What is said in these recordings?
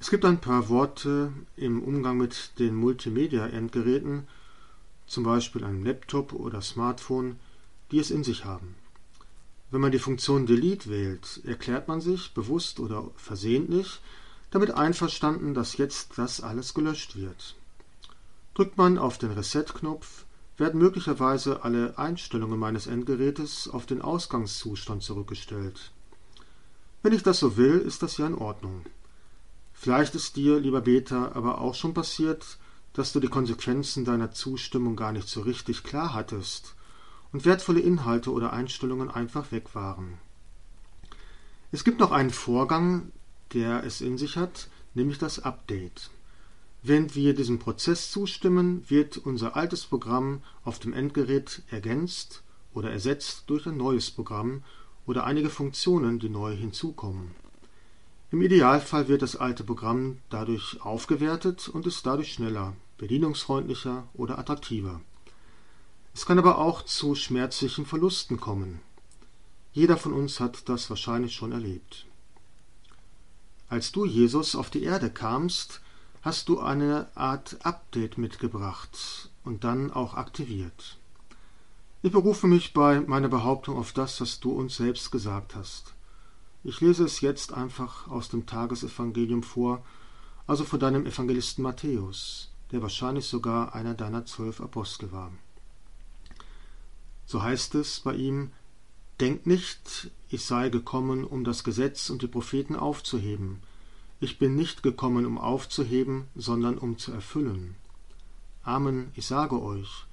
Es gibt ein paar Worte im Umgang mit den Multimedia-Endgeräten, zum Beispiel einem Laptop oder Smartphone, die es in sich haben. Wenn man die Funktion Delete wählt, erklärt man sich, bewusst oder versehentlich, damit einverstanden, dass jetzt das alles gelöscht wird. Drückt man auf den Reset-Knopf, werden möglicherweise alle Einstellungen meines Endgerätes auf den Ausgangszustand zurückgestellt. Wenn ich das so will, ist das ja in Ordnung. Vielleicht ist dir, lieber Beter, aber auch schon passiert, dass du die Konsequenzen deiner Zustimmung gar nicht so richtig klar hattest und wertvolle Inhalte oder Einstellungen einfach weg waren. Es gibt noch einen Vorgang, der es in sich hat, nämlich das Update. Wenn wir diesem Prozess zustimmen, wird unser altes Programm auf dem Endgerät ergänzt oder ersetzt durch ein neues Programm oder einige Funktionen, die neu hinzukommen. Im Idealfall wird das alte Programm dadurch aufgewertet und ist dadurch schneller, bedienungsfreundlicher oder attraktiver. Es kann aber auch zu schmerzlichen Verlusten kommen. Jeder von uns hat das wahrscheinlich schon erlebt. Als du, Jesus, auf die Erde kamst, hast du eine Art Update mitgebracht und dann auch aktiviert. Ich berufe mich bei meiner Behauptung auf das, was du uns selbst gesagt hast. Ich lese es jetzt einfach aus dem Tagesevangelium vor, also vor deinem Evangelisten Matthäus, der wahrscheinlich sogar einer deiner zwölf Apostel war. So heißt es bei ihm, Denk nicht, ich sei gekommen, um das Gesetz und die Propheten aufzuheben. Ich bin nicht gekommen, um aufzuheben, sondern um zu erfüllen. Amen, ich sage euch,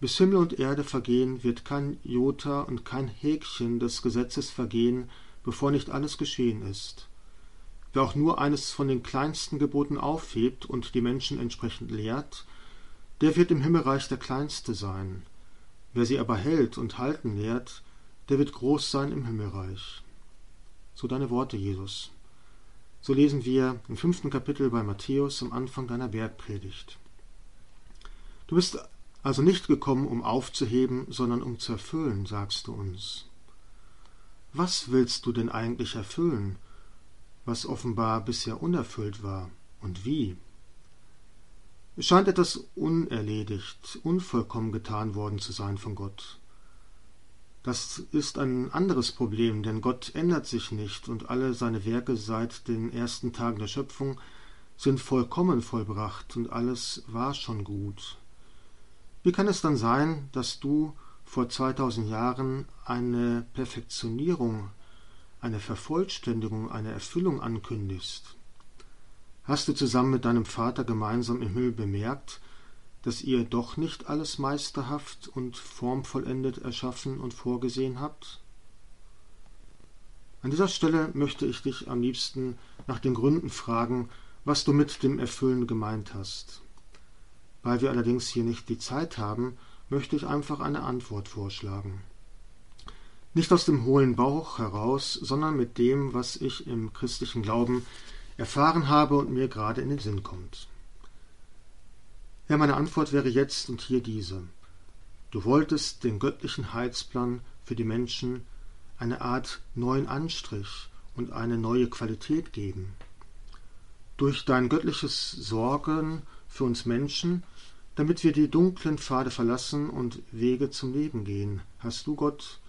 bis Himmel und Erde vergehen, wird kein Jota und kein Häkchen des Gesetzes vergehen, bevor nicht alles geschehen ist. Wer auch nur eines von den kleinsten Geboten aufhebt und die Menschen entsprechend lehrt, der wird im Himmelreich der Kleinste sein. Wer sie aber hält und halten lehrt, der wird groß sein im Himmelreich. So deine Worte, Jesus. So lesen wir im fünften Kapitel bei Matthäus am Anfang deiner Bergpredigt. Du bist also nicht gekommen, um aufzuheben, sondern um zu erfüllen, sagst du uns. Was willst du denn eigentlich erfüllen, was offenbar bisher unerfüllt war, und wie? Es scheint etwas unerledigt, unvollkommen getan worden zu sein von Gott. Das ist ein anderes Problem, denn Gott ändert sich nicht und alle seine Werke seit den ersten Tagen der Schöpfung sind vollkommen vollbracht und alles war schon gut. Wie kann es dann sein, dass du vor 2000 Jahren eine Perfektionierung, eine Vervollständigung, eine Erfüllung ankündigst? Hast du zusammen mit deinem Vater gemeinsam im Himmel bemerkt, dass ihr doch nicht alles meisterhaft und formvollendet erschaffen und vorgesehen habt? An dieser Stelle möchte ich dich am liebsten nach den Gründen fragen, was du mit dem Erfüllen gemeint hast. Weil wir allerdings hier nicht die Zeit haben, möchte ich einfach eine Antwort vorschlagen. Nicht aus dem hohlen Bauch heraus, sondern mit dem, was ich im christlichen Glauben erfahren habe und mir gerade in den Sinn kommt. Ja, meine Antwort wäre jetzt und hier diese. Du wolltest den göttlichen Heilsplan für die Menschen eine Art neuen Anstrich und eine neue Qualität geben. Durch dein göttliches Sorgen für uns Menschen damit wir die dunklen Pfade verlassen und Wege zum Leben gehen. Hast du Gott,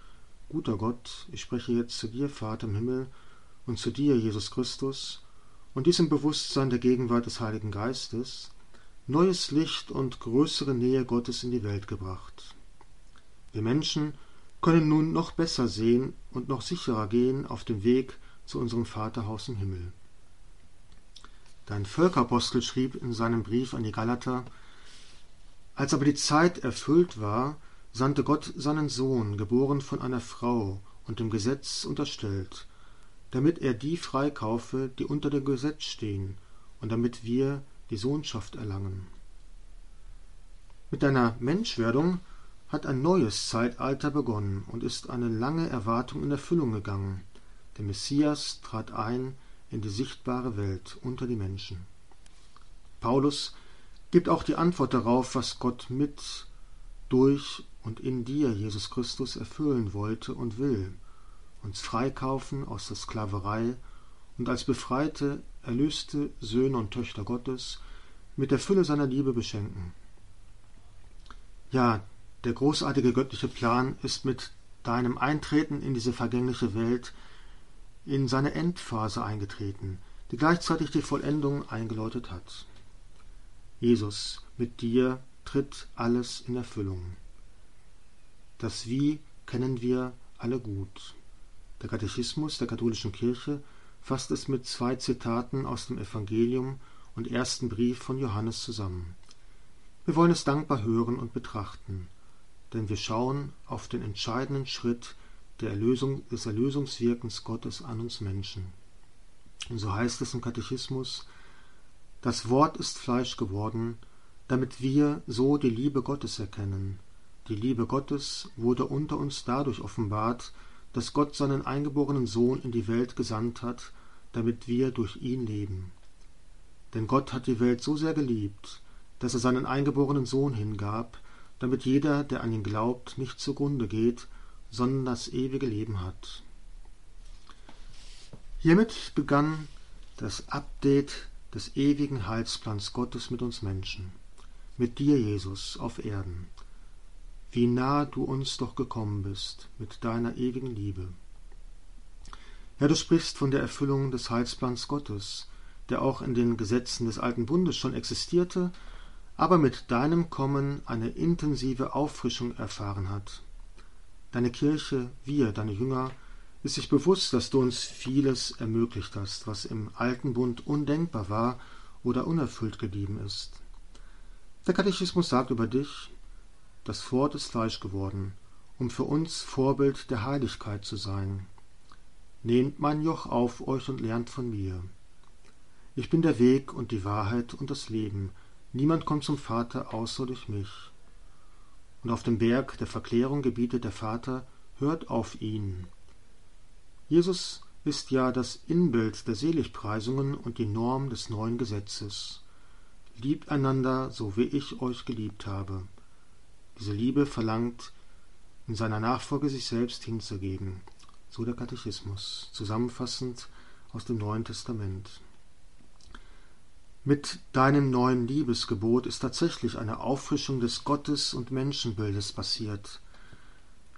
guter Gott, ich spreche jetzt zu dir, Vater im Himmel, und zu dir, Jesus Christus, und dies im Bewusstsein der Gegenwart des Heiligen Geistes, neues Licht und größere Nähe Gottes in die Welt gebracht. Wir Menschen können nun noch besser sehen und noch sicherer gehen auf dem Weg zu unserem Vaterhaus im Himmel. Dein Völkerapostel schrieb in seinem Brief an die Galater, als aber die Zeit erfüllt war, sandte Gott seinen Sohn, geboren von einer Frau und dem Gesetz unterstellt, damit er die freikaufe, die unter dem Gesetz stehen, und damit wir die Sohnschaft erlangen. Mit deiner Menschwerdung hat ein neues Zeitalter begonnen und ist eine lange Erwartung in Erfüllung gegangen. Der Messias trat ein in die sichtbare Welt unter die Menschen. Paulus gibt auch die Antwort darauf, was Gott mit, durch und in dir, Jesus Christus, erfüllen wollte und will, uns freikaufen aus der Sklaverei und als befreite, erlöste Söhne und Töchter Gottes mit der Fülle seiner Liebe beschenken. Ja, der großartige göttliche Plan ist mit deinem Eintreten in diese vergängliche Welt in seine Endphase eingetreten, die gleichzeitig die Vollendung eingeläutet hat. Jesus, mit dir tritt alles in Erfüllung. Das Wie kennen wir alle gut. Der Katechismus der katholischen Kirche fasst es mit zwei Zitaten aus dem Evangelium und ersten Brief von Johannes zusammen. Wir wollen es dankbar hören und betrachten denn wir schauen auf den entscheidenden Schritt der Erlösung, des Erlösungswirkens Gottes an uns Menschen. Und so heißt es im Katechismus, das Wort ist Fleisch geworden, damit wir so die Liebe Gottes erkennen. Die Liebe Gottes wurde unter uns dadurch offenbart, dass Gott seinen eingeborenen Sohn in die Welt gesandt hat, damit wir durch ihn leben. Denn Gott hat die Welt so sehr geliebt, dass er seinen eingeborenen Sohn hingab, damit jeder, der an ihn glaubt, nicht zugrunde geht, sondern das ewige Leben hat. Hiermit begann das Update des ewigen Heilsplans Gottes mit uns Menschen, mit dir, Jesus, auf Erden. Wie nah du uns doch gekommen bist mit deiner ewigen Liebe. Ja, du sprichst von der Erfüllung des Heilsplans Gottes, der auch in den Gesetzen des alten Bundes schon existierte aber mit deinem Kommen eine intensive Auffrischung erfahren hat. Deine Kirche, wir, deine Jünger, ist sich bewusst, dass du uns vieles ermöglicht hast, was im alten Bund undenkbar war oder unerfüllt geblieben ist. Der Katechismus sagt über dich, das Wort ist Fleisch geworden, um für uns Vorbild der Heiligkeit zu sein. Nehmt mein Joch auf euch und lernt von mir. Ich bin der Weg und die Wahrheit und das Leben, Niemand kommt zum Vater außer durch mich. Und auf dem Berg der Verklärung gebietet der Vater, hört auf ihn. Jesus ist ja das Inbild der Seligpreisungen und die Norm des neuen Gesetzes. Liebt einander, so wie ich euch geliebt habe. Diese Liebe verlangt, in seiner Nachfolge sich selbst hinzugeben. So der Katechismus, zusammenfassend aus dem Neuen Testament. Mit deinem neuen Liebesgebot ist tatsächlich eine Auffrischung des Gottes- und Menschenbildes passiert.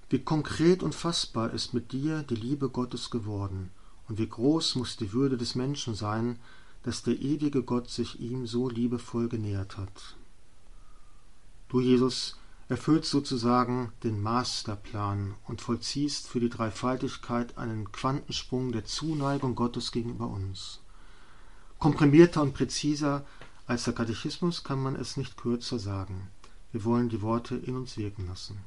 Wie konkret und fassbar ist mit dir die Liebe Gottes geworden, und wie groß muss die Würde des Menschen sein, dass der ewige Gott sich ihm so liebevoll genähert hat. Du, Jesus, erfüllst sozusagen den Masterplan und vollziehst für die Dreifaltigkeit einen Quantensprung der Zuneigung Gottes gegenüber uns. Komprimierter und präziser als der Katechismus kann man es nicht kürzer sagen. Wir wollen die Worte in uns wirken lassen.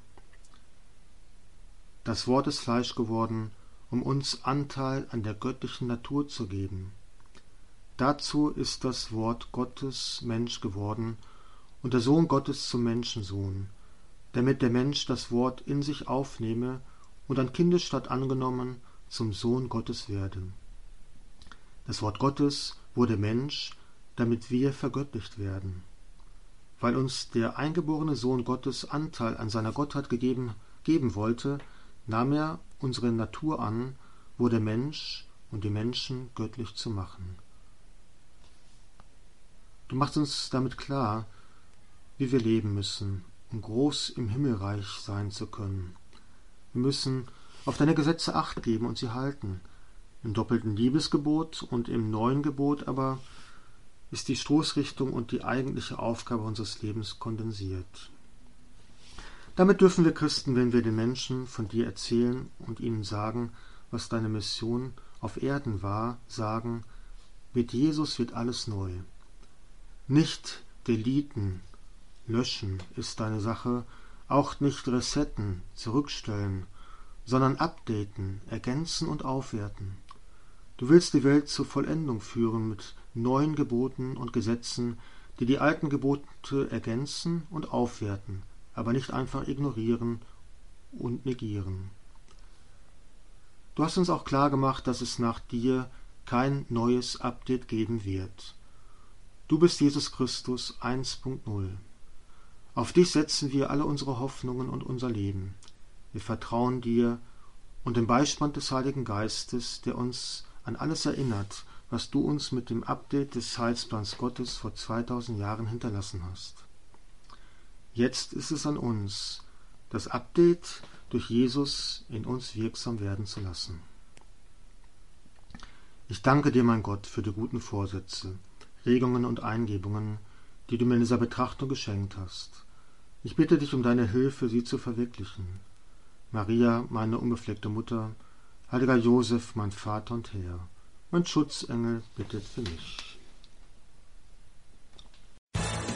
Das Wort ist Fleisch geworden, um uns Anteil an der göttlichen Natur zu geben. Dazu ist das Wort Gottes Mensch geworden und der Sohn Gottes zum Menschensohn, damit der Mensch das Wort in sich aufnehme und an Kindesstatt angenommen zum Sohn Gottes werde. Das Wort Gottes wurde Mensch, damit wir vergöttlicht werden. Weil uns der eingeborene Sohn Gottes Anteil an seiner Gottheit gegeben, geben wollte, nahm er unsere Natur an, wurde Mensch, um die Menschen göttlich zu machen. Du machst uns damit klar, wie wir leben müssen, um groß im Himmelreich sein zu können. Wir müssen auf deine Gesetze acht geben und sie halten, im doppelten Liebesgebot und im neuen Gebot aber ist die Stoßrichtung und die eigentliche Aufgabe unseres Lebens kondensiert. Damit dürfen wir Christen, wenn wir den Menschen von dir erzählen und ihnen sagen, was deine Mission auf Erden war, sagen, mit Jesus wird alles neu. Nicht deleten, löschen ist deine Sache, auch nicht resetten, zurückstellen, sondern updaten, ergänzen und aufwerten. Du willst die Welt zur Vollendung führen mit neuen Geboten und Gesetzen, die die alten Gebote ergänzen und aufwerten, aber nicht einfach ignorieren und negieren. Du hast uns auch klar gemacht, dass es nach dir kein neues Update geben wird. Du bist Jesus Christus 1.0. Auf dich setzen wir alle unsere Hoffnungen und unser Leben. Wir vertrauen dir und dem Beispann des Heiligen Geistes, der uns an alles erinnert, was du uns mit dem Update des Heilsplans Gottes vor 2000 Jahren hinterlassen hast. Jetzt ist es an uns, das Update durch Jesus in uns wirksam werden zu lassen. Ich danke dir, mein Gott, für die guten Vorsätze, Regungen und Eingebungen, die du mir in dieser Betrachtung geschenkt hast. Ich bitte dich um deine Hilfe, sie zu verwirklichen. Maria, meine unbefleckte Mutter, Heiliger Josef, mein Vater und Herr, mein Schutzengel bittet für mich.